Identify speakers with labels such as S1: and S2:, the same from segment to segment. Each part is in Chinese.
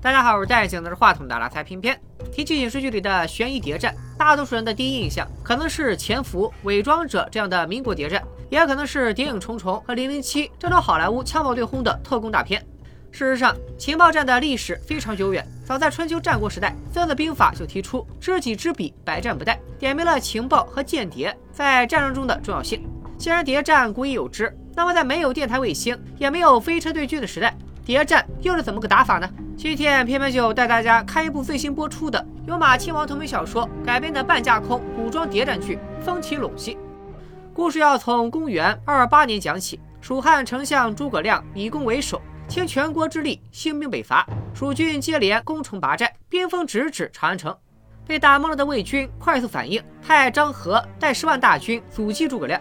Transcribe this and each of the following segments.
S1: 大家好，我是戴镜拿着话筒的拉菜偏偏。提起影视剧里的悬疑谍战，大多数人的第一印象可能是《潜伏》《伪装者》这样的民国谍战，也可能是《谍影重重》和《零零七》这种好莱坞枪炮对轰的特工大片。事实上，情报战的历史非常久远，早在春秋战国时代，《孙子兵法》就提出“知己知彼，百战不殆”，点明了情报和间谍在战争中的重要性。既然谍战古已有之，那么在没有电台卫星，也没有飞车对狙的时代，谍战又是怎么个打法呢？今天偏偏就带大家看一部最新播出的由马亲王同名小说改编的半架空古装谍战剧《风起陇西》。故事要从公元二二八年讲起，蜀汉丞相诸葛亮以攻为守，倾全国之力兴兵北伐，蜀军接连攻城拔寨，兵锋直指长安城。被打懵了的魏军快速反应，派张合带十万大军阻击诸葛亮。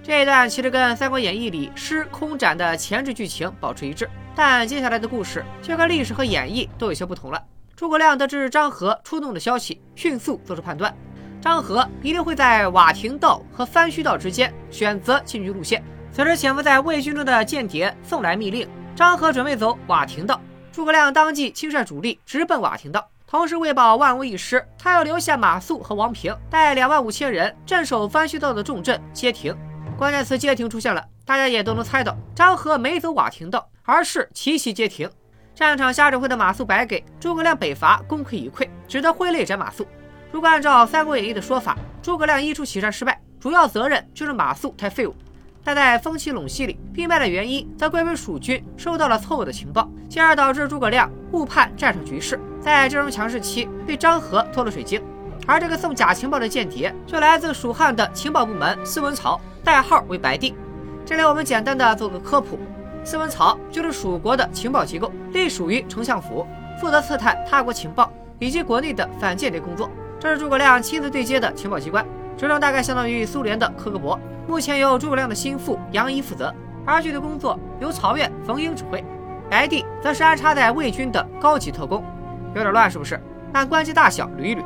S1: 这一段其实跟《三国演义》里师空斩的前置剧情保持一致。但接下来的故事却跟历史和演绎都有些不同了。诸葛亮得知张合出动的消息，迅速做出判断：张合一定会在瓦亭道和番须道之间选择进军路线。此时潜伏在魏军中的间谍送来密令，张合准备走瓦亭道。诸葛亮当即亲率主力直奔瓦亭道，同时为保万无一失，他要留下马谡和王平带两万五千人镇守番须道的重镇街亭。关键词“街亭”出现了，大家也都能猜到，张合没走瓦亭道。而是齐齐皆停。战场下指挥的马谡白给诸葛亮北伐功亏一篑，只得挥泪斩马谡。如果按照《三国演义》的说法，诸葛亮一出祁山失败，主要责任就是马谡太废物。但在《风起陇西》里，兵败的原因则归为蜀军收到了错误的情报，进而导致诸葛亮误判战场局势，在这种强势期被张合拖了水晶。而这个送假情报的间谍，就来自蜀汉的情报部门司文曹，代号为白帝。这里我们简单的做个科普。司文曹就是蜀国的情报机构，隶属于丞相府，负责刺探他国情报以及国内的反间谍工作。这是诸葛亮亲自对接的情报机关，职能大概相当于苏联的科格勃。目前由诸葛亮的心腹杨仪负责，而具体工作由曹院冯英指挥。白帝则是安插在魏军的高级特工，有点乱是不是？按官级大小捋一捋，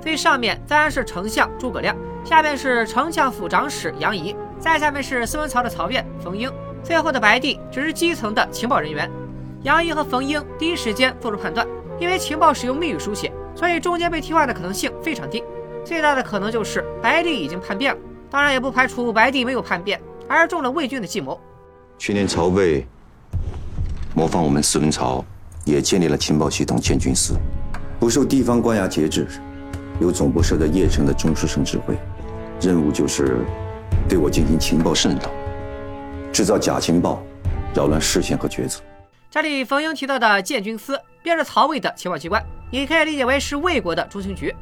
S1: 最上面自然是丞相诸葛亮，下面是丞相府长史杨仪，再下面是司文曹的曹院冯英。最后的白帝只是基层的情报人员，杨毅和冯英第一时间做出判断，因为情报使用密语书写，所以中间被替换的可能性非常低。最大的可能就是白帝已经叛变了，当然也不排除白帝没有叛变，而中了魏军的计谋。
S2: 去年曹魏模仿我们司文曹，也建立了情报系统建军司，不受地方官衙节制，由总部设在邺城的中书省指挥，任务就是对我进行情报渗透。制造假情报，扰乱视线和决策。
S1: 这里冯英提到的建军司，便是曹魏的情报机关，也可以理解为是魏国的中情局。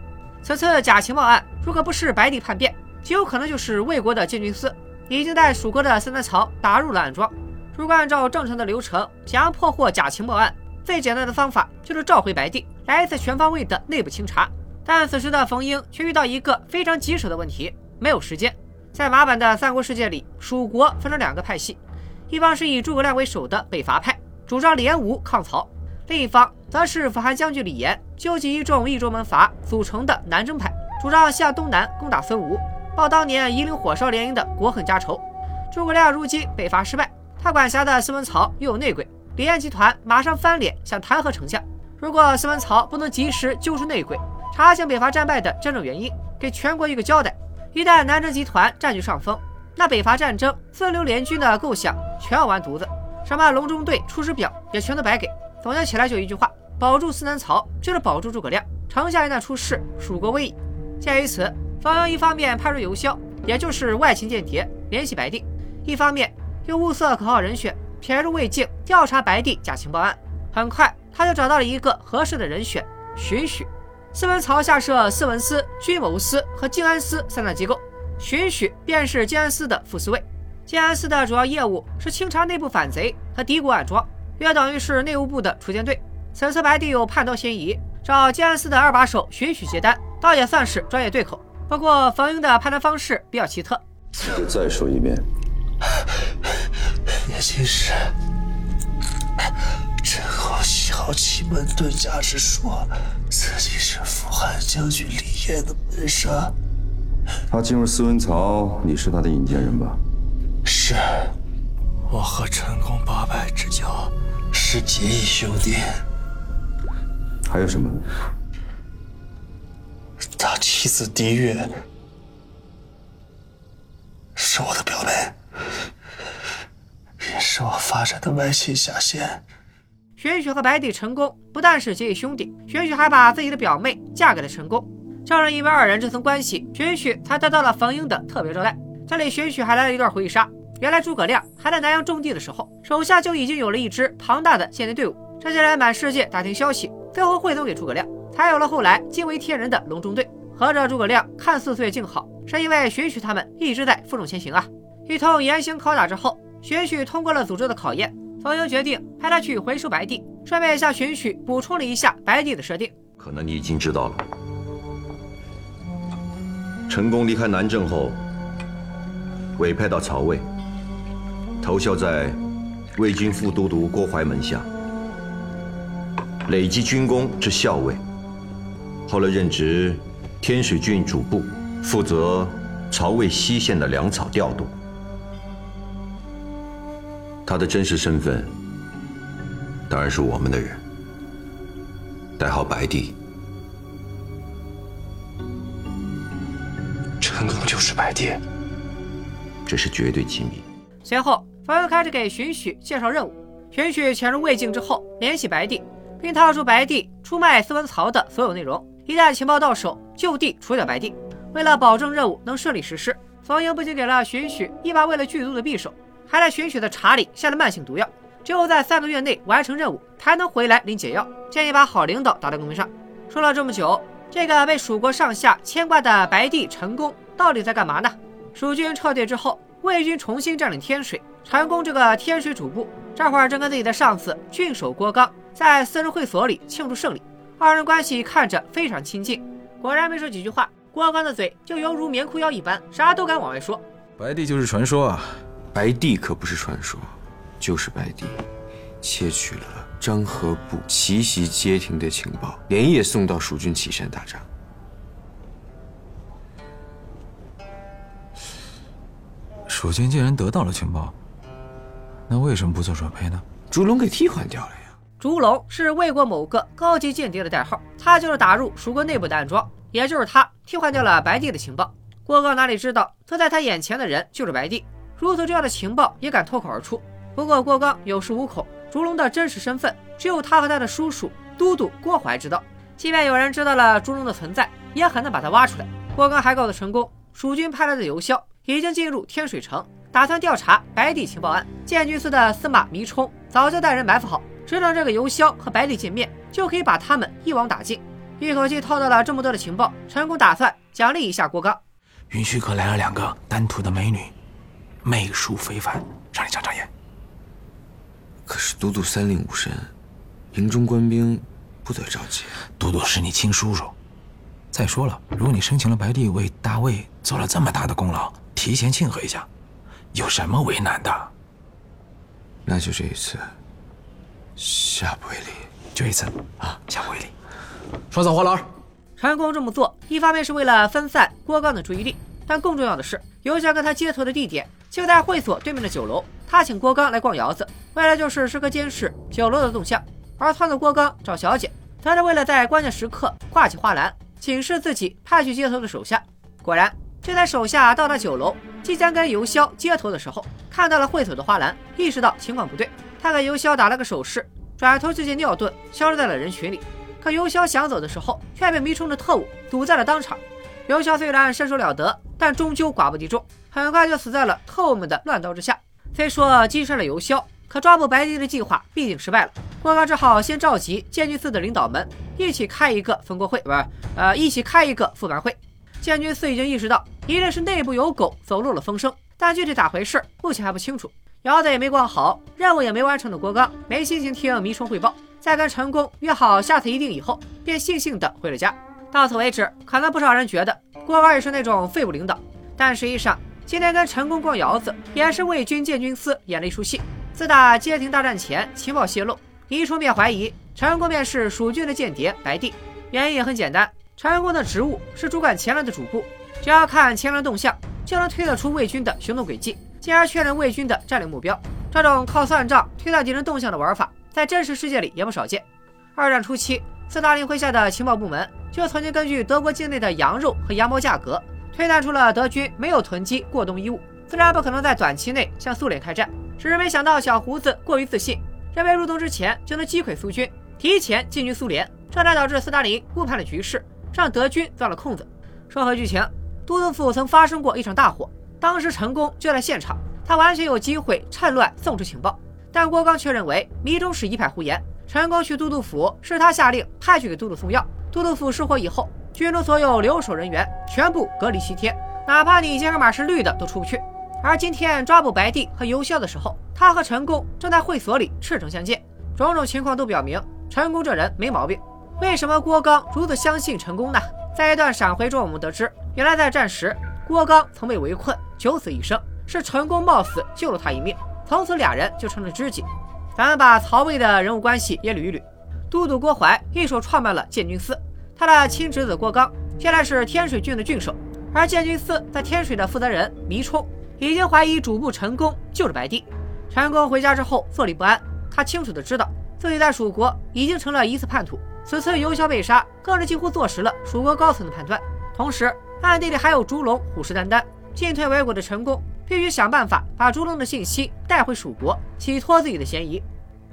S1: 此次假情报案，如果不是白帝叛变，极有可能就是魏国的建军司已经带蜀国的司南曹打入了暗桩。如果按照正常的流程，想要破获假情报案，最简单的方法就是召回白帝，来一次全方位的内部清查。但此时的冯英却遇到一个非常棘手的问题：没有时间。在马版的三国世界里，蜀国分成两个派系，一方是以诸葛亮为首的北伐派，主张联吴抗曹；另一方则是辅汉将军李严纠集一众益州门阀组成的南征派，主张向东南攻打孙吴，报当年夷陵火烧连营的国恨家仇。诸葛亮如今北伐失败，他管辖的司文曹又有内鬼，李严集团马上翻脸想弹劾丞相。如果司文曹不能及时揪出内鬼，查清北伐战败的真正原因，给全国一个交代。一旦南征集团占据上风，那北伐战争自流联军的构想全要完犊子，什么隆中对、出师表也全都白给。总结起来就一句话：保住司南曹就是保住诸葛亮。丞相一旦出事，蜀国危矣。鉴于此，方英一方面派出游枭，也就是外勤间谍联系白帝，一方面又物色可靠人选，潜入魏境调查白帝假情报案。很快，他就找到了一个合适的人选——荀彧。司文曹下设司文司、军谋司和静安司三大机构，荀彧便是静安司的副司位。静安司的主要业务是清查内部反贼和敌国暗桩，约等于是内务部的锄奸队。此次白帝有叛盗嫌疑，找静安司的二把手荀彧接单，倒也算是专业对口。不过冯英的判断方式比较奇特。
S2: 再说一遍，
S3: 年轻时。好奇门遁甲之术，自己是扶汉将军李严的门生。
S2: 他进入司文曹，你是他的引荐人吧？
S3: 是，我和陈宫八拜之交是结义兄弟。
S2: 还有什么？
S3: 他妻子狄月是我的表妹，也是我发展的外戚下线。
S1: 玄许和白帝成功不但是结义兄弟，玄许还把自己的表妹嫁给了陈宫。正是因为二人这层关系，玄许才得到了冯英的特别招待。这里玄许还来了一段回忆杀。原来诸葛亮还在南阳种地的时候，手下就已经有了一支庞大的间谍队伍。这些人满世界打听消息，最后汇总给诸葛亮，才有了后来惊为天人的隆中队。合着诸葛亮看似岁月静好，是因为玄许他们一直在负重前行啊！一通严刑拷打之后，玄许通过了组织的考验。冯英决定派他去回收白帝，顺便向荀彧补充了一下白帝的设定。
S2: 可能你已经知道了，成功离开南郑后，委派到曹魏。投效在魏军副都督郭淮门下，累积军功至校尉。后来任职天水郡主簿，负责曹魏西线的粮草调度。他的真实身份当然是我们的人，代号白帝。
S3: 陈刚就是白帝，
S2: 这是绝对机密。
S1: 随后。冯英开始给荀彧介绍任务。荀彧潜入魏境之后，联系白帝，并套出白帝出卖司文曹的所有内容。一旦情报到手，就地除掉白帝。为了保证任务能顺利实施，冯英不仅给了荀许一把为了剧毒的匕首，还在荀彧的查理下了慢性毒药。只有在三个月内完成任务，才能回来领解药。建议把好领导打在公屏上。说了这么久，这个被蜀国上下牵挂的白帝陈宫到底在干嘛呢？蜀军撤退之后，魏军重新占领天水。陈宫这个天水主簿，这会儿正跟自己的上司郡守郭刚在私人会所里庆祝胜利，二人关系看着非常亲近。果然没说几句话，郭刚的嘴就犹如棉裤腰一般，啥都敢往外说。
S4: 白帝就是传说啊！
S5: 白帝可不是传说，就是白帝，窃取了张合部奇袭街亭的情报，连夜送到蜀军岐山打仗。
S4: 蜀军竟然得到了情报。那为什么不做准备呢？
S5: 烛龙给替换掉了呀。
S1: 烛龙是魏国某个高级间谍的代号，他就是打入蜀国内部的暗桩，也就是他替换掉了白帝的情报。郭刚哪里知道，坐在他眼前的人就是白帝，如此重要的情报也敢脱口而出。不过郭刚有恃无恐，烛龙的真实身份只有他和他的叔叔都督郭淮知道。即便有人知道了烛龙的存在，也很难把他挖出来。郭刚还告诉陈宫，蜀军派来的邮枭已经进入天水城。打算调查白帝情报案，建军司的司马弥冲早就带人埋伏好，只等这个邮枭和白帝见面，就可以把他们一网打尽。一口气套到了这么多的情报，陈宫打算奖励一下郭刚。
S4: 云虚阁来了两个丹徒的美女，美术非凡，让你长长眼。
S5: 可是都督三令五申，营中官兵不得着急。
S4: 都督是你亲叔叔。再说了，如果你生擒了白帝，为大魏做了这么大的功劳，提前庆贺一下。有什么为难的？
S5: 那就这一次，下不为例。
S4: 就一次啊，下不为例。双嫂花篮。
S1: 陈宫这么做，一方面是为了分散郭刚的注意力，但更重要的是，游侠跟他接头的地点就在会所对面的酒楼。他请郭刚来逛窑子，为了就是时刻监视酒楼的动向。而撺掇郭刚找小姐，则是为了在关键时刻挂起花篮，警示自己派去接头的手下。果然。就在手下到达酒楼，即将跟邮枭接头的时候，看到了会所的花篮，意识到情况不对。他给邮枭打了个手势，转头就见尿遁，消失在了人群里。可邮枭想走的时候，却被迷冲的特务堵在了当场。邮枭虽然身手了得，但终究寡不敌众，很快就死在了特务们的乱刀之下。虽说击杀了邮枭，可抓捕白帝的计划毕竟失败了。郭刚只好先召集建军司的领导们一起开一个分国会，不是，呃，一起开一个复盘会。建军司已经意识到。一定是内部有狗走漏了风声，但具体咋回事，目前还不清楚。窑子也没逛好，任务也没完成的郭刚，没心情听迷冲汇报。在跟陈宫约好下次一定以后，便悻悻地回了家。到此为止，可能不少人觉得郭刚也是那种废物领导，但实际上，今天跟陈公逛窑子，也是为军建军司演了一出戏。自打街亭大战前情报泄露，一出面怀疑陈公便是蜀军的间谍白帝。原因也很简单，陈公的职务是主管前来的主簿。只要看前轮动向，就能推得出魏军的行动轨迹，进而确认魏军的战略目标。这种靠算账推断敌人动向的玩法，在真实世界里也不少见。二战初期，斯大林麾下的情报部门就曾经根据德国境内的羊肉和羊毛价格，推断出了德军没有囤积过冬衣物，自然不可能在短期内向苏联开战。只是没想到小胡子过于自信，认为入冬之前就能击溃苏军，提前进军苏联，这才导致斯大林误判了局势，让德军钻了空子。说回剧情，都督府曾发生过一场大火，当时陈功就在现场，他完全有机会趁乱送出情报。但郭刚却认为迷中是一派胡言。陈功去都督府是他下令派去给都督送药。都督府失火以后，军中所有留守人员全部隔离七天，哪怕你健康码是绿的都出不去。而今天抓捕白帝和游霄的时候，他和陈宫正在会所里赤诚相见。种种情况都表明陈宫这人没毛病。为什么郭刚如此相信陈宫呢？在一段闪回中，我们得知，原来在战时郭刚曾被围困，九死一生，是陈宫冒死救了他一命。从此俩人就成了知己。咱们把曹魏的人物关系也捋一捋。都督郭淮一手创办了建军司，他的亲侄子郭刚现在是天水郡的郡守，而建军司在天水的负责人糜冲已经怀疑主簿陈宫就是白帝。陈宫回家之后坐立不安，他清楚的知道自己在蜀国已经成了一次叛徒，此次游霄被杀更是几乎坐实了蜀国高层的判断。同时，暗地里还有烛龙虎视眈眈，进退维谷的陈宫。必须想办法把朱龙的信息带回蜀国，洗脱自己的嫌疑。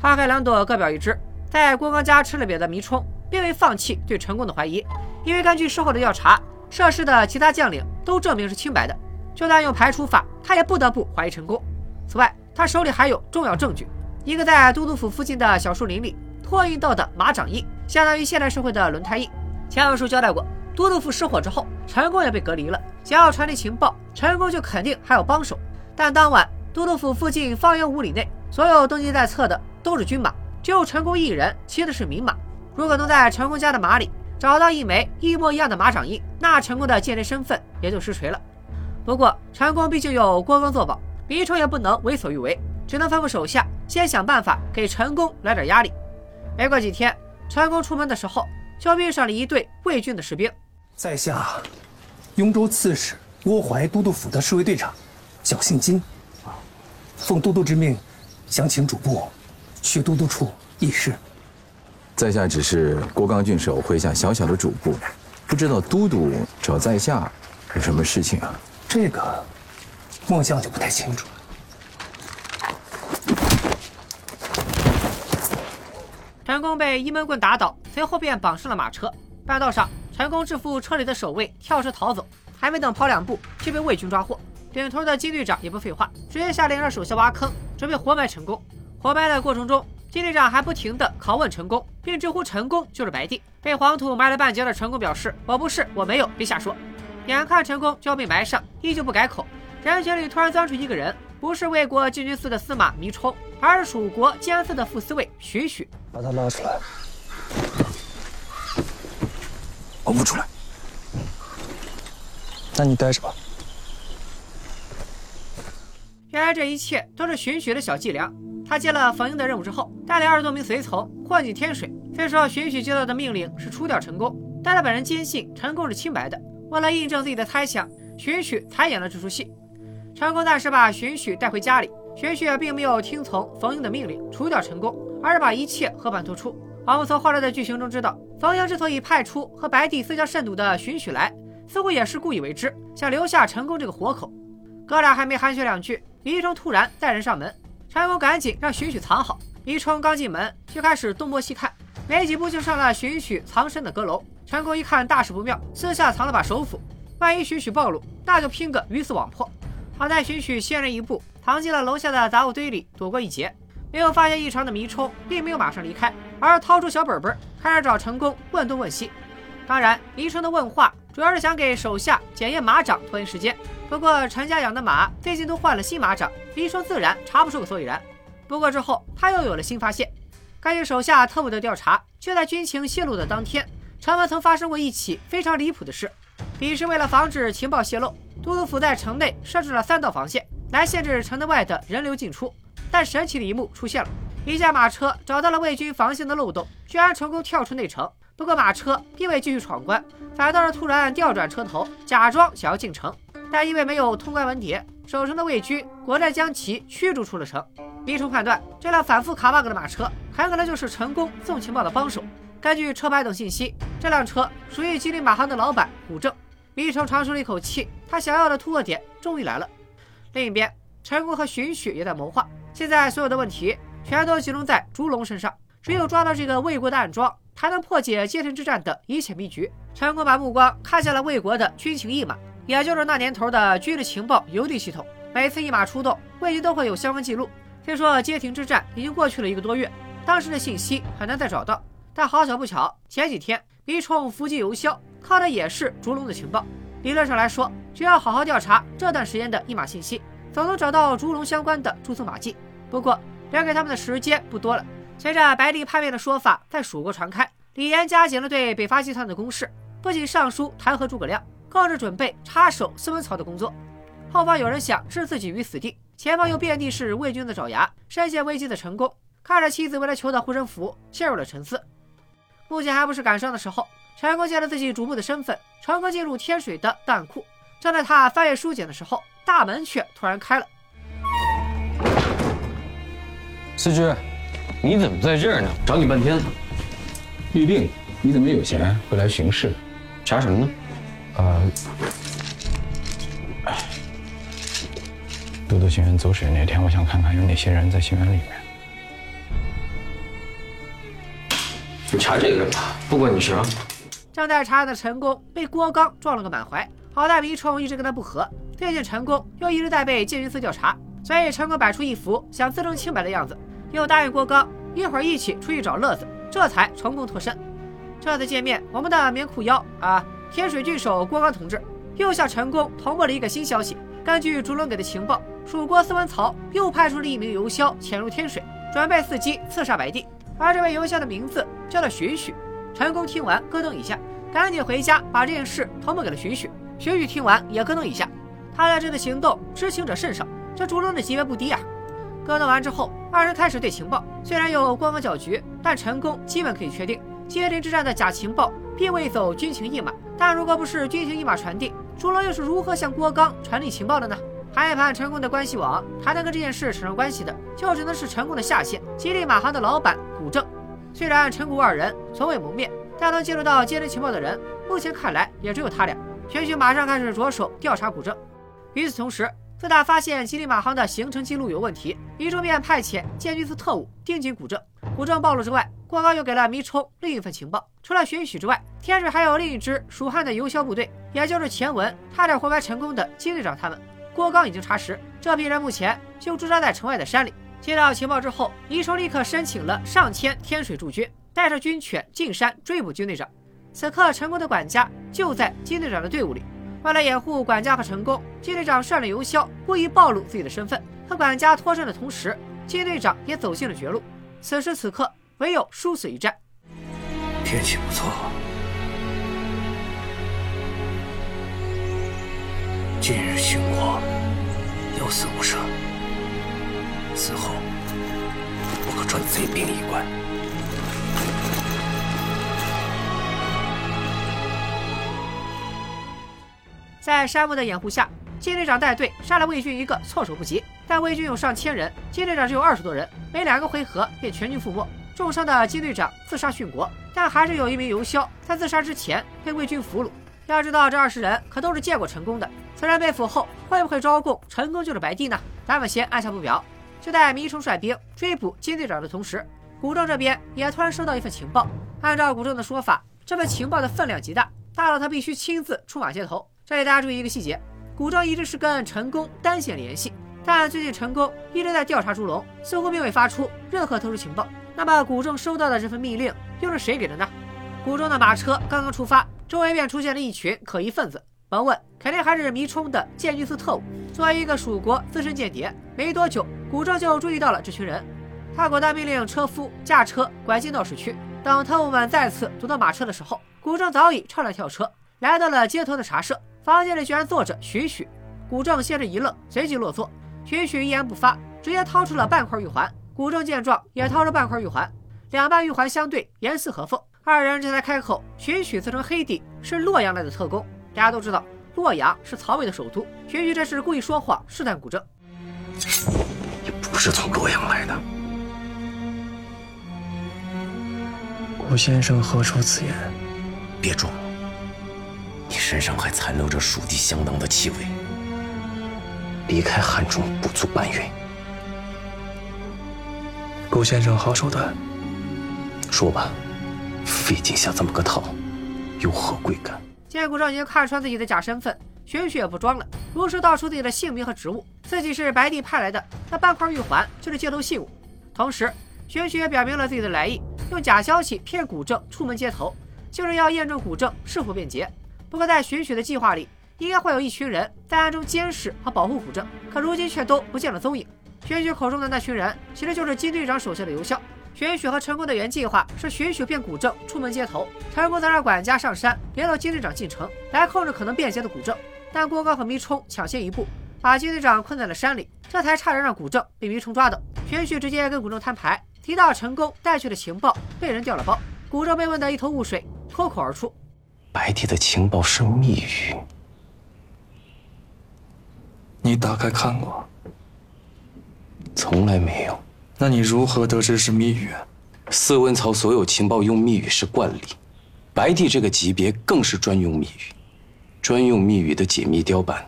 S1: 花开两朵，各表一枝。在郭刚家吃了瘪的迷冲，并未放弃对陈功的怀疑，因为根据事后的调查，涉事的其他将领都证明是清白的。就算用排除法，他也不得不怀疑陈功。此外，他手里还有重要证据：一个在都督府附近的小树林里拓印到的马掌印，相当于现代社会的轮胎印。前文书交代过。都督府失火之后，陈功也被隔离了。想要传递情报，陈功就肯定还有帮手。但当晚，都督府附近方圆五里内，所有登记在册的都是军马，只有陈功一人骑的是民马。如果能在陈宫家的马里找到一枚一模一样的马掌印，那陈宫的间谍身份也就实锤了。不过，陈宫毕竟有郭刚作保，李冲也不能为所欲为，只能吩咐手下先想办法给陈宫来点压力。没过几天，陈宫出门的时候就遇上了一队魏军的士兵。
S6: 在下，雍州刺史郭淮都督府的侍卫队长，叫姓金，奉都督之命，想请主簿去都督处议事。
S4: 在下只是郭刚郡守麾下小小的主簿，不知道都督找在下有什么事情啊？
S6: 这个，末将就不太清楚了。
S1: 陈宫被一闷棍打倒，随后便绑上了马车，半道上。陈宫制服车里的守卫，跳车逃走，还没等跑两步，就被魏军抓获。领头的金队长也不废话，直接下令让手下挖坑，准备活埋陈宫。活埋的过程中，金队长还不停地拷问陈宫，并直呼陈宫就是白帝。被黄土埋了半截的陈宫表示：“我不是，我没有，别瞎说。”眼看陈宫就要被埋上，依旧不改口。人群里突然钻出一个人，不是魏国禁军司的司马弥冲，而是蜀国监司的副司卫徐徐。
S6: 把他拉出来。
S4: 我不出来，
S6: 那你待着吧。
S1: 原来这一切都是荀许的小伎俩。他接了冯英的任务之后，带领二十多名随从混进天水。虽说荀许接到的命令是除掉陈宫，但他本人坚信陈宫是清白的。为了印证自己的猜想，荀许才演了这出戏。陈宫暂时把荀许带回家里，荀许并没有听从冯英的命令除掉陈宫，而是把一切和盘托出。我们从后来的剧情中知道，冯英之所以派出和白帝私交甚笃的荀许来，似乎也是故意为之，想留下陈宫这个活口。哥俩还没寒暄两句，李冲突然带人上门，陈工赶紧让荀许藏好。李冲刚进门就开始东摸西看，没几步就上了荀许藏身的阁楼。陈工一看大事不妙，私下藏了把手斧，万一荀许暴露，那就拼个鱼死网破。好在荀许先人一步，藏进了楼下的杂物堆里，躲过一劫。没有发现异常的迷冲，并没有马上离开，而掏出小本本，开始找陈工问东问西。当然，迷冲的问话主要是想给手下检验马掌，拖延时间。不过陈家养的马最近都换了新马掌，医生自然查不出个所以然。不过之后他又有了新发现，根据手下特务的调查，就在军情泄露的当天，城门曾发生过一起非常离谱的事。彼时为了防止情报泄露，都督府在城内设置了三道防线，来限制城内外的人流进出。但神奇的一幕出现了，一架马车找到了魏军防线的漏洞，居然成功跳出内城。不过马车并未继续闯关，反倒是突然调转车头，假装想要进城。但因为没有通关文牒，守城的魏军果断将其驱逐出了城。李冲判断，这辆反复卡 bug 的马车很可能就是陈宫送情报的帮手。根据车牌等信息，这辆车属于吉利马行的老板古正。迷城长舒了一口气，他想要的突破点终于来了。另一边，陈宫和荀彧也在谋划。现在所有的问题全都集中在烛龙身上，只有抓到这个魏国的暗桩，才能破解街亭之战的一切秘局。陈宫把目光看向了魏国的军情驿马，也就是那年头的军事情报邮递系统。每次一马出动，魏军都会有相关记录。听说街亭之战已经过去了一个多月，当时的信息很难再找到。但好巧不巧，前几天迷冲伏击游枭，靠的也是烛龙的情报。理论上来说，只要好好调查这段时间的一马信息，总能找到烛龙相关的蛛丝马迹。不过，留给他们的时间不多了。随着白帝叛变的说法在蜀国传开，李严加紧了对北伐集团的攻势，不仅上书弹劾诸葛亮，更是准备插手孙文曹的工作。后方有人想置自己于死地，前方又遍地是魏军的爪牙。深陷危机的陈宫看着妻子为了求得护身符，陷入了沉思。目前还不是赶上的时候。陈宫见了自己主簿的身份，成功进入天水的档案库。正在他翻阅书简的时候，大门却突然开了。
S7: 思之，你怎么在这儿呢？找你半天了。
S8: 玉定，你怎么有闲会来巡视？
S7: 查什么呢？
S8: 呃，都督行辕走水那天，我想看看有哪些人在行辕里面。
S7: 你查这个干嘛？不关你事啊。
S1: 正在查案的陈宫被郭刚撞了个满怀，好在迷冲一直跟他不和，最近陈宫又一直在被监军司调查，所以陈宫摆出一副想自证清白的样子，又答应郭刚一会儿一起出去找乐子，这才成功脱身。这次见面，我们的棉裤腰啊，天水郡守郭刚同志又向陈宫通报了一个新消息。根据烛龙给的情报，蜀国司文曹又派出了一名游枭潜入天水，准备伺机刺杀白帝，而这位游枭的名字叫做荀彧。陈宫听完，咯噔一下，赶紧回家把这件事通报给了荀彧。荀彧听完也咯噔一下，他在这次行动知情者甚少，这烛龙的级别不低啊！咯噔完之后，二人开始对情报。虽然有光刚搅局，但陈宫基本可以确定，街亭之战的假情报并未走军情一码。但如果不是军情一码传递，朱龙又是如何向郭刚传递情报的呢？盘一盘陈宫的关系网，还能跟这件事扯上关系的，就只能是陈宫的下线——吉利马航的老板古正。虽然陈谷二人从未谋面，但能接触到接人情报的人，目前看来也只有他俩。玄虚马上开始着手调查古正。与此同时，自打发现吉利马航的行程记录有问题，一众便派遣建军司特务盯紧古正。古正暴露之外，郭刚又给了迷冲另一份情报：除了玄许之外，天水还有另一支蜀汉的游枭部队，也就是前文差点活埋陈宫的金队长他们。郭刚已经查实，这批人目前就驻扎在城外的山里。接到情报之后，迷冲立刻申请了上千天水驻军，带着军犬进山追捕金队长。此刻，陈宫的管家就在金队长的队伍里。为了掩护管家和陈宫，金队长率领游枭故意暴露自己的身份，和管家脱身的同时，金队长也走进了绝路。此时此刻，唯有殊死一战。
S3: 天气不错，今日殉国，有死无生。此后，不可转贼兵一官。
S1: 在山木的掩护下，金队长带队杀了魏军一个措手不及。但魏军有上千人，金队长只有二十多人，没两个回合便全军覆没。重伤的金队长自杀殉国，但还是有一名游枭在自杀之前被魏军俘虏。要知道，这二十人可都是见过陈宫的。此人被俘后会不会招供陈宫就是白帝呢？咱们先按下不表。就在迷冲率兵追捕金队长的同时，古正这边也突然收到一份情报。按照古正的说法，这份情报的分量极大，大到他必须亲自出马接头。这里大家注意一个细节：古正一直是跟陈宫单线联系，但最近陈宫一直在调查朱龙，似乎并未发出任何特殊情报。那么古正收到的这份密令又是谁给的呢？古正的马车刚刚出发，周围便出现了一群可疑分子。甭问，肯定还是迷冲的建军司特务。作为一个蜀国资深间谍，没多久，古正就注意到了这群人。他果断命令车夫驾车拐进闹市区。等特务们再次堵到马车的时候，古正早已跳了跳车，来到了街头的茶社。房间里居然坐着徐徐。古正先是一愣，随即落座。徐徐一言不发，直接掏出了半块玉环。古正见状，也掏出半块玉环，两半玉环相对，严丝合缝。二人这才开口：徐徐自称黑帝，是洛阳来的特工。大家都知道，洛阳是曹魏的首都。荀彧这是故意说谎试探古正，
S3: 你不是从洛阳来的。
S9: 顾先生何出此言？
S3: 别装了，你身上还残留着蜀地相当的气味。离开汉中不足半月。
S9: 顾先生好手段。
S3: 说吧，费劲下这么个套，有何贵干？
S1: 见顾正已经看穿自己的假身份，玄虚也不装了，如实道出自己的姓名和职务，自己是白帝派来的，那半块玉环就是街头信物。同时，玄虚也表明了自己的来意，用假消息骗古正出门接头，就是要验证古正是否变节。不过在玄虚的计划里，应该会有一群人在暗中监视和保护古正，可如今却都不见了踪影。玄虚口中的那群人，其实就是金队长手下的游校。玄许和陈功的原计划是玄许骗古正出门接头，陈宫则让管家上山联络金队长进城来控制可能变节的古正。但郭刚和迷冲抢先一步，把金队长困在了山里，这才差点让古正被迷冲抓到。玄许直接跟古正摊牌，提到陈宫带去的情报被人调了包。古正被问得一头雾水，脱口而出：“
S3: 白帝的情报是密语，
S9: 你打开看过？
S3: 从来没有。”
S9: 那你如何得知是密语？
S3: 四文曹所有情报用密语是惯例，白帝这个级别更是专用密语，专用密语的解密雕版。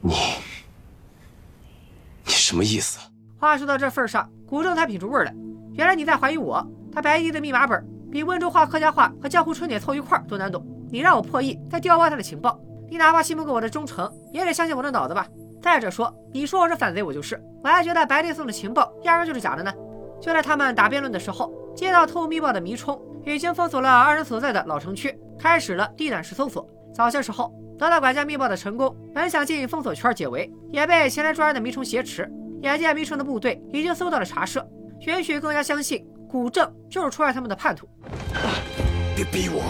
S3: 你，你什么意思？
S1: 话说到这份上，古正才品出味来。原来你在怀疑我？他白帝的密码本比温州话、客家话和江湖春典凑一块都难懂。你让我破译再调包他的情报，你哪怕信不过我的忠诚，也得相信我的脑子吧？再者说，你说我是反贼，我就是。我还觉得白帝送的情报压根就是假的呢。就在他们打辩论的时候，接到特务密报的迷冲已经封锁了二人所在的老城区，开始了地毯式搜索。早些时候得到管家密报的成功，本想进封锁圈解围，也被前来抓人的迷冲挟持。眼见迷冲的部队已经搜到了茶社，玄许更加相信古正就是出卖他们的叛徒。
S3: 别逼我，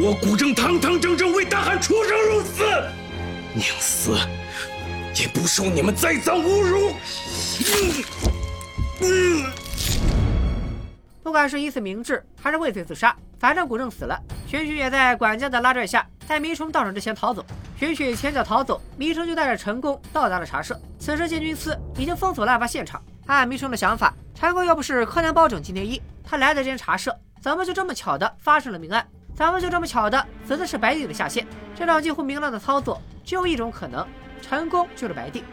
S3: 我古正堂堂正正为大汉出生入死，宁死。也不受你们再造侮辱。
S1: 不管是以死明志，还是畏罪自杀，反正古正死了。玄许也在管家的拉拽下，在迷虫到场之前逃走。玄许前脚逃走，迷虫就带着陈宫到达了茶社。此时建军司已经封锁了案发现场。按迷虫的想法，陈宫要不是柯南包拯金田一，他来的这间茶社，怎么就这么巧的发生了命案？怎么就这么巧的死的是白帝的下线？这场近乎明朗的操作，只有一种可能。陈宫就是白帝，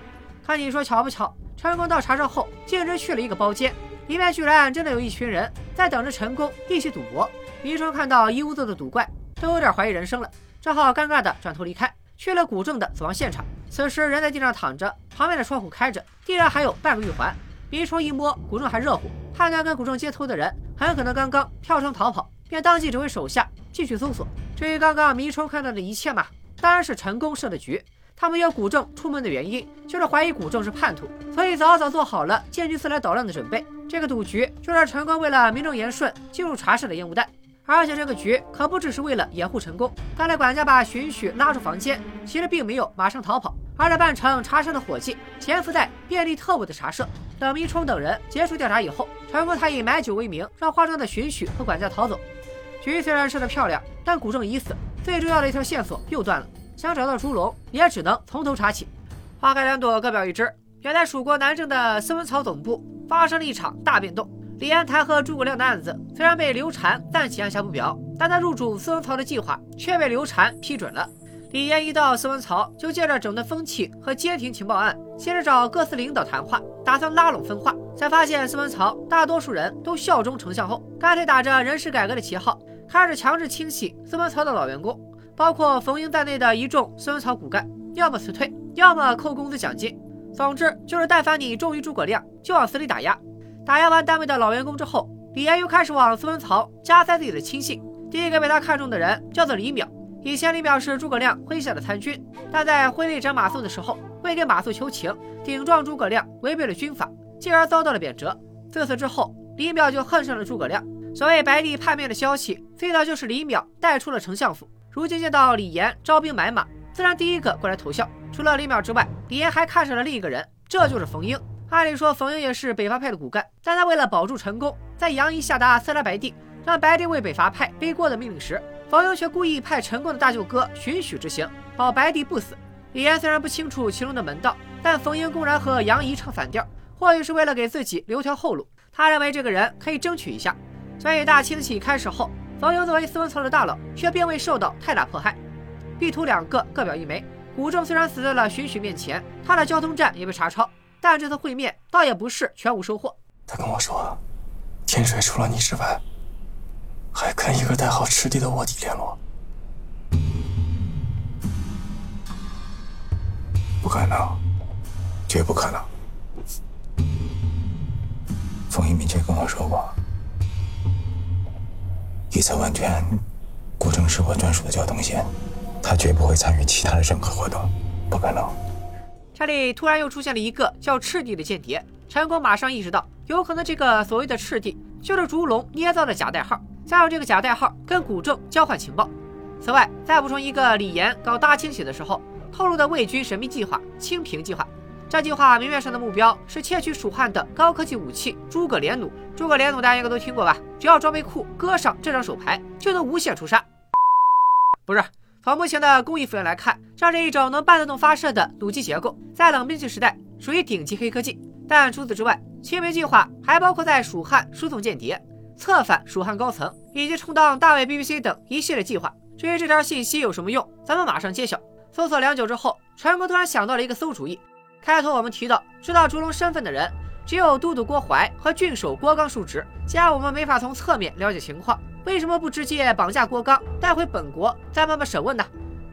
S1: 看你说巧不巧？陈宫到茶社后，径直去了一个包间，里面居然真的有一群人在等着陈宫一起赌博。迷冲看到一屋子的赌怪，都有点怀疑人生了，只好尴尬的转头离开，去了古正的死亡现场。此时人在地上躺着，旁边的窗户开着，地上还有半个玉环。迷冲一摸，古正还热乎，判断跟古正接头的人很可能刚刚跳窗逃跑，便当即指挥手下继续搜索。至于刚刚迷冲看到的一切嘛，当然是陈宫设的局。他们约古正出门的原因，就是怀疑古正是叛徒，所以早早做好了建军司来捣乱的准备。这个赌局就是陈宫为了名正言顺进入茶室的烟雾弹，而且这个局可不只是为了掩护陈宫。刚才管家把荀许拉出房间，其实并没有马上逃跑，而是扮成茶社的伙计，潜伏在便利特务的茶社。等明冲等人结束调查以后，陈宫他以买酒为名，让化妆的荀许和管家逃走。局虽然设得漂亮，但古正已死，最重要的一条线索又断了。想找到朱龙，也只能从头查起。花开两朵，各表一枝。原来蜀国南郑的司文曹总部发生了一场大变动。李安弹劾诸葛亮的案子虽然被刘禅暂且按下不表，但他入主司文曹的计划却被刘禅批准了。李岩一到司文曹，就借着整顿风气和监听情报案，先是找各司领导谈话，打算拉拢分化，才发现司文曹大多数人都效忠丞相后，干脆打着人事改革的旗号，开始强制清洗司文曹的老员工。包括冯英在内的一众孙文曹骨干，要么辞退，要么扣工资奖金。总之就是，但凡你忠于诸葛亮，就往死里打压。打压完单位的老员工之后，李岩又开始往孙文曹加塞自己的亲信。第一个被他看中的人叫做李淼。以前李淼是诸葛亮麾下的参军，但在挥泪斩马谡的时候，为给马谡求情，顶撞诸葛亮，违背了军法，进而遭到了贬谪。自此之后，李淼就恨上了诸葛亮。所谓白帝叛变的消息，最早就是李淼带出了丞相府。如今见到李岩招兵买马，自然第一个过来投效。除了李淼之外，李岩还看上了另一个人，这就是冯英。按理说，冯英也是北伐派的骨干，但他为了保住成功，在杨仪下达刺杀白帝，让白帝为北伐派背锅的命令时，冯英却故意派陈宫的大舅哥荀彧执行，保白帝不死。李岩虽然不清楚其中的门道，但冯英公然和杨仪唱反调，或许是为了给自己留条后路。他认为这个人可以争取一下。所以大清洗开始后，冯庸作为斯文曹的大佬，却并未受到太大迫害。地图两个各表一枚，古正虽然死在了许许面前，他的交通站也被查抄，但这次会面倒也不是全无收获。
S9: 他跟我说，天水除了你之外，还跟一个代号赤帝的卧底联络。
S4: 不可能，绝不可能。冯一明确跟我说过，一侧完全，古城是我专属的交通线，他绝不会参与其他的任何活动，不可能。
S1: 这里突然又出现了一个叫赤帝的间谍，陈宫马上意识到，有可能这个所谓的赤帝就是烛龙捏造的假代号，再用这个假代号跟古正交换情报。此外，再补充一个李岩搞大清洗的时候。透露的魏军神秘计划“清平计划”，这计划明面上的目标是窃取蜀汉的高科技武器“诸葛连弩”。诸葛连弩大家应该都听过吧？只要装备库搁上这张手牌，就能无限出杀。不是，从目前的工艺复原来看，这是一种能半自动发射的弩机结构，在冷兵器时代属于顶级黑科技。但除此之外，清平计划还包括在蜀汉输送间谍、策反蜀汉高层以及充当大卫 BBC 等一系列计划。至于这条信息有什么用，咱们马上揭晓。搜索良久之后，陈哥突然想到了一个馊主意。开头我们提到，知道烛龙身份的人只有都督郭淮和郡守郭刚叔侄。既然我们没法从侧面了解情况，为什么不直接绑架郭刚带回本国，再慢慢审问呢？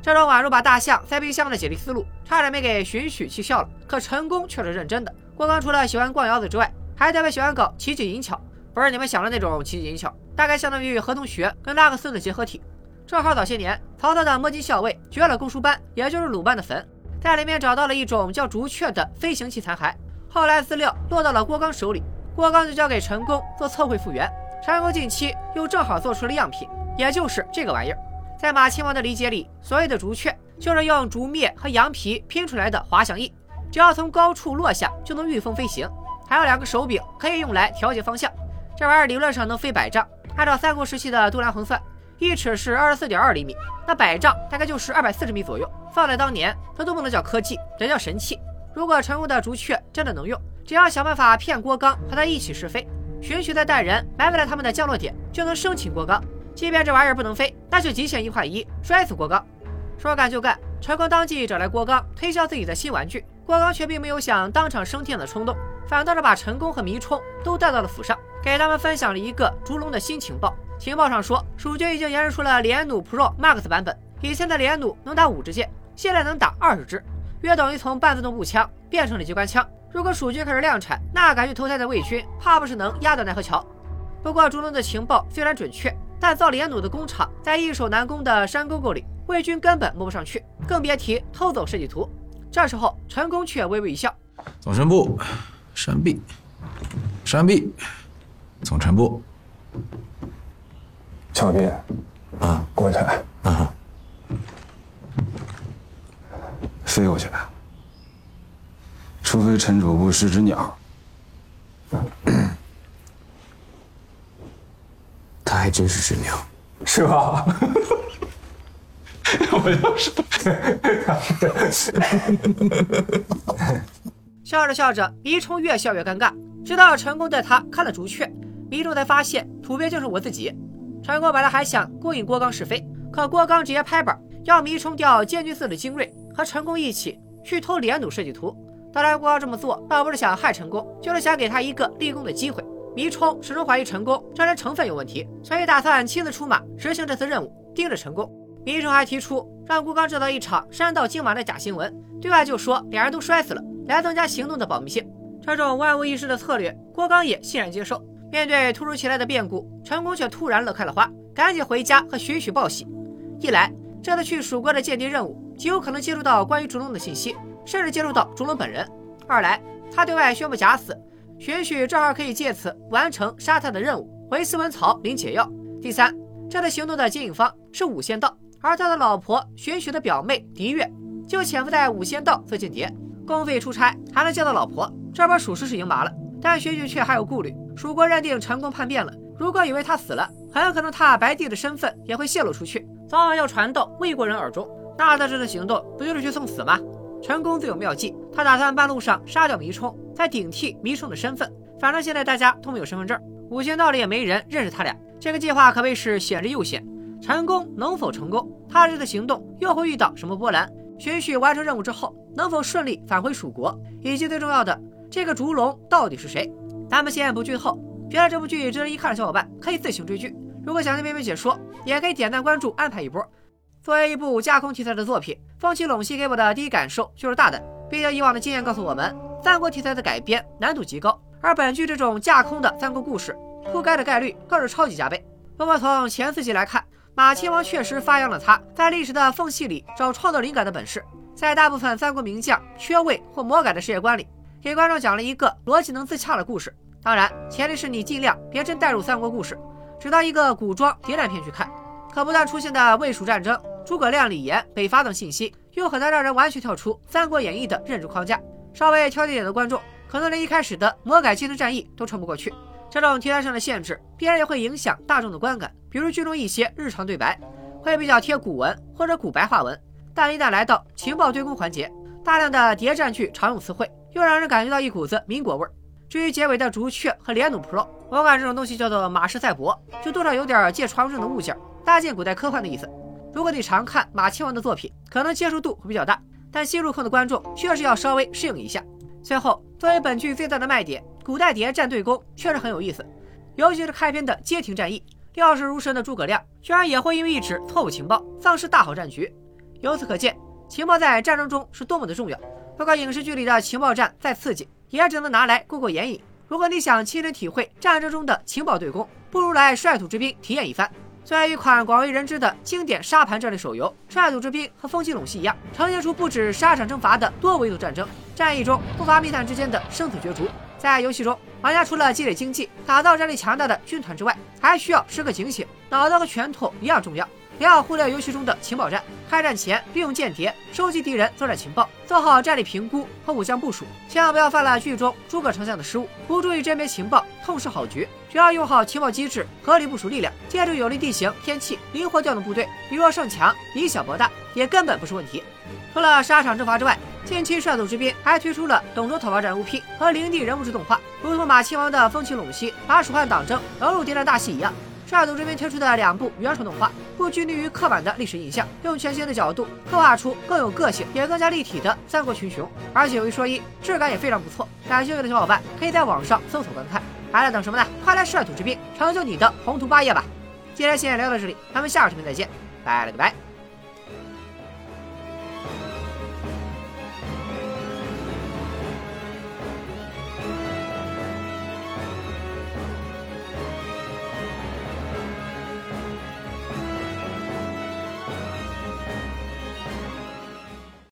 S1: 这种宛如把大象塞冰箱的解题思路，差点没给荀彧气笑了。可陈宫却是认真的。郭刚除了喜欢逛窑子之外，还特别喜欢搞奇技淫巧，不是你们想的那种奇技淫巧，大概相当于何同学跟拉克森的结合体。正好早些年，曹操的摸金校尉掘了公输班，也就是鲁班的坟，在里面找到了一种叫竹雀的飞行器残骸。后来资料落到了郭刚手里，郭刚就交给陈宫做测绘复原。陈工近期又正好做出了样品，也就是这个玩意儿。在马亲王的理解里，所谓的竹雀就是用竹篾和羊皮拼出来的滑翔翼，只要从高处落下就能御风飞行，还有两个手柄可以用来调节方向。这玩意儿理论上能飞百丈，按照三国时期的度量衡算。一尺是二十四点二厘米，那百丈大概就是二百四十米左右。放在当年，这都不能叫科技，得叫神器。如果陈宫的竹雀真的能用，只要想办法骗郭刚和他一起试飞，徐徐再带人埋伏在他们的降落点，就能生擒郭刚。即便这玩意儿不能飞，那就极限一换一，摔死郭刚。说干就干，陈宫当即找来郭刚推销自己的新玩具，郭刚却并没有想当场升天的冲动，反倒是把陈宫和迷冲都带到了府上，给他们分享了一个烛龙的新情报。情报上说，蜀军已经研制出了连弩 Pro Max 版本。以前的连弩能打五支箭，现在能打二十支，约等于从半自动步枪变成了机关枪。如果蜀军开始量产，那敢去投胎的魏军，怕不是能压到奈何桥。不过，烛龙的情报虽然准确，但造连弩的工厂在易守难攻的山沟沟里，魏军根本摸不上去，更别提偷走设计图。这时候，陈宫却微微一笑：“
S4: 总臣部，山壁，山壁，总臣部。”
S8: 小兵，
S4: 啊，
S8: 过去，
S4: 啊，
S8: 飞过去，除非陈主部是只鸟。
S5: 他还真是只鸟，
S8: 是吧？我要是，
S1: 笑着笑着，迷冲越笑越尴尬，直到成功带他看了朱雀，迷冲才发现土鳖就是我自己。陈宫本来还想勾引郭刚试飞，可郭刚直接拍板，要迷冲调监军司的精锐和陈宫一起去偷连弩设计图。当然，郭刚这么做倒不是想害陈宫，就是想给他一个立功的机会。迷冲始终怀疑陈宫这人成分有问题，所以打算亲自出马执行这次任务，盯着陈宫。迷冲还提出让郭刚制造一场山道惊马的假新闻，对外就说两人都摔死了，来增加行动的保密性。这种万无一失的策略，郭刚也欣然接受。面对突如其来的变故，陈宫却突然乐开了花，赶紧回家和许许报喜。一来，这次去蜀国的间谍任务极有可能接触到关于烛龙的信息，甚至接触到烛龙本人；二来，他对外宣布假死，许赑正好可以借此完成杀他的任务，回司文草领解药；第三，这次行动的接应方是五仙道，而他的老婆许赑的表妹狄月就潜伏在五仙道做间谍，公费出差还能见到老婆，这波属实是赢麻了。但许赑却还有顾虑。蜀国认定陈宫叛变了，如果以为他死了，很可能他白帝的身份也会泄露出去，早晚要传到魏国人耳中。那他这次行动不就是去送死吗？陈宫自有妙计，他打算半路上杀掉迷冲，再顶替迷冲的身份，反正现在大家都没有身份证，五仙道里也没人认识他俩。这个计划可谓是险之又险。陈功能否成功？他这次行动又会遇到什么波澜？徐徐完成任务之后，能否顺利返回蜀国？以及最重要的，这个烛龙到底是谁？咱们先不剧透。觉得这部剧值得一看的小伙伴可以自行追剧。如果想听妹妹解说，也可以点赞关注，安排一波。作为一部架空题材的作品，《风起陇西》给我的第一感受就是大胆。毕竟以往的经验告诉我们，三国题材的改编难度极高，而本剧这种架空的三国故事，铺盖的概率更是超级加倍。不过从前四集来看，马亲王确实发扬了他在历史的缝隙里找创作灵感的本事，在大部分三国名将缺位或魔改的世界观里，给观众讲了一个逻辑能自洽的故事。当然，前提是你尽量别真带入三国故事，只当一个古装谍战片去看。可不断出现的魏蜀战争、诸葛亮、李严、北伐等信息，又很难让人完全跳出《三国演义》的认知框架。稍微挑剔点的观众，可能连一开始的魔改技能战役都撑不过去。这种题材上的限制，必然也会影响大众的观感。比如剧中一些日常对白，会比较贴古文或者古白话文，但一旦来到情报对攻环节，大量的谍战剧常用词汇，又让人感觉到一股子民国味儿。至于结尾的竹雀和连弩 Pro，我管这种东西叫做马氏赛博，就多少有点借床上的物件，搭建古代科幻的意思。如果你常看马亲王的作品，可能接受度会比较大，但新入坑的观众确实要稍微适应一下。最后，作为本剧最大的卖点。古代谍战对攻确实很有意思，尤其是开篇的街亭战役，料事如神的诸葛亮居然也会因为一纸错误情报丧失大好战局。由此可见，情报在战争中是多么的重要。不过影视剧里的情报战再刺激，也只能拿来过过眼瘾。如果你想亲身体会战争中的情报对攻，不如来率土之滨体验一番。作为一款广为人知的经典沙盘战略手游，《率土之滨》和《风起陇西》一样，呈现出不止沙场征伐的多维度战争，战役中不乏密探之间的生死角逐。在游戏中，玩家除了积累经济、打造战力强大的军团之外，还需要时刻警醒，脑子和拳头一样重要。不要忽略游戏中的情报战，开战前利用间谍收集敌人作战情报，做好战力评估和武将部署，千万不要犯了剧中诸葛丞相的失误，不注意甄别情报，痛失好局。只要用好情报机制，合理部署力量，借助有利地形、天气，灵活调动部队，以弱胜强，以小博大，也根本不是问题。除了沙场征伐之外，近期率土之滨还推出了董卓讨伐战 OP 和灵帝人物志动画，如同马亲王的风起陇西把蜀汉党争融入谍战大戏一样。率土之滨推出的两部原创动画，不拘泥于刻板的历史印象，用全新的角度刻画出更有个性也更加立体的三国群雄，而且有一说一，质感也非常不错。感兴趣的小伙伴可以在网上搜索观看。还在等什么呢？快来率土之滨，成就你的宏图霸业吧！今天先聊到这里，咱们下个视频再见，拜了个拜。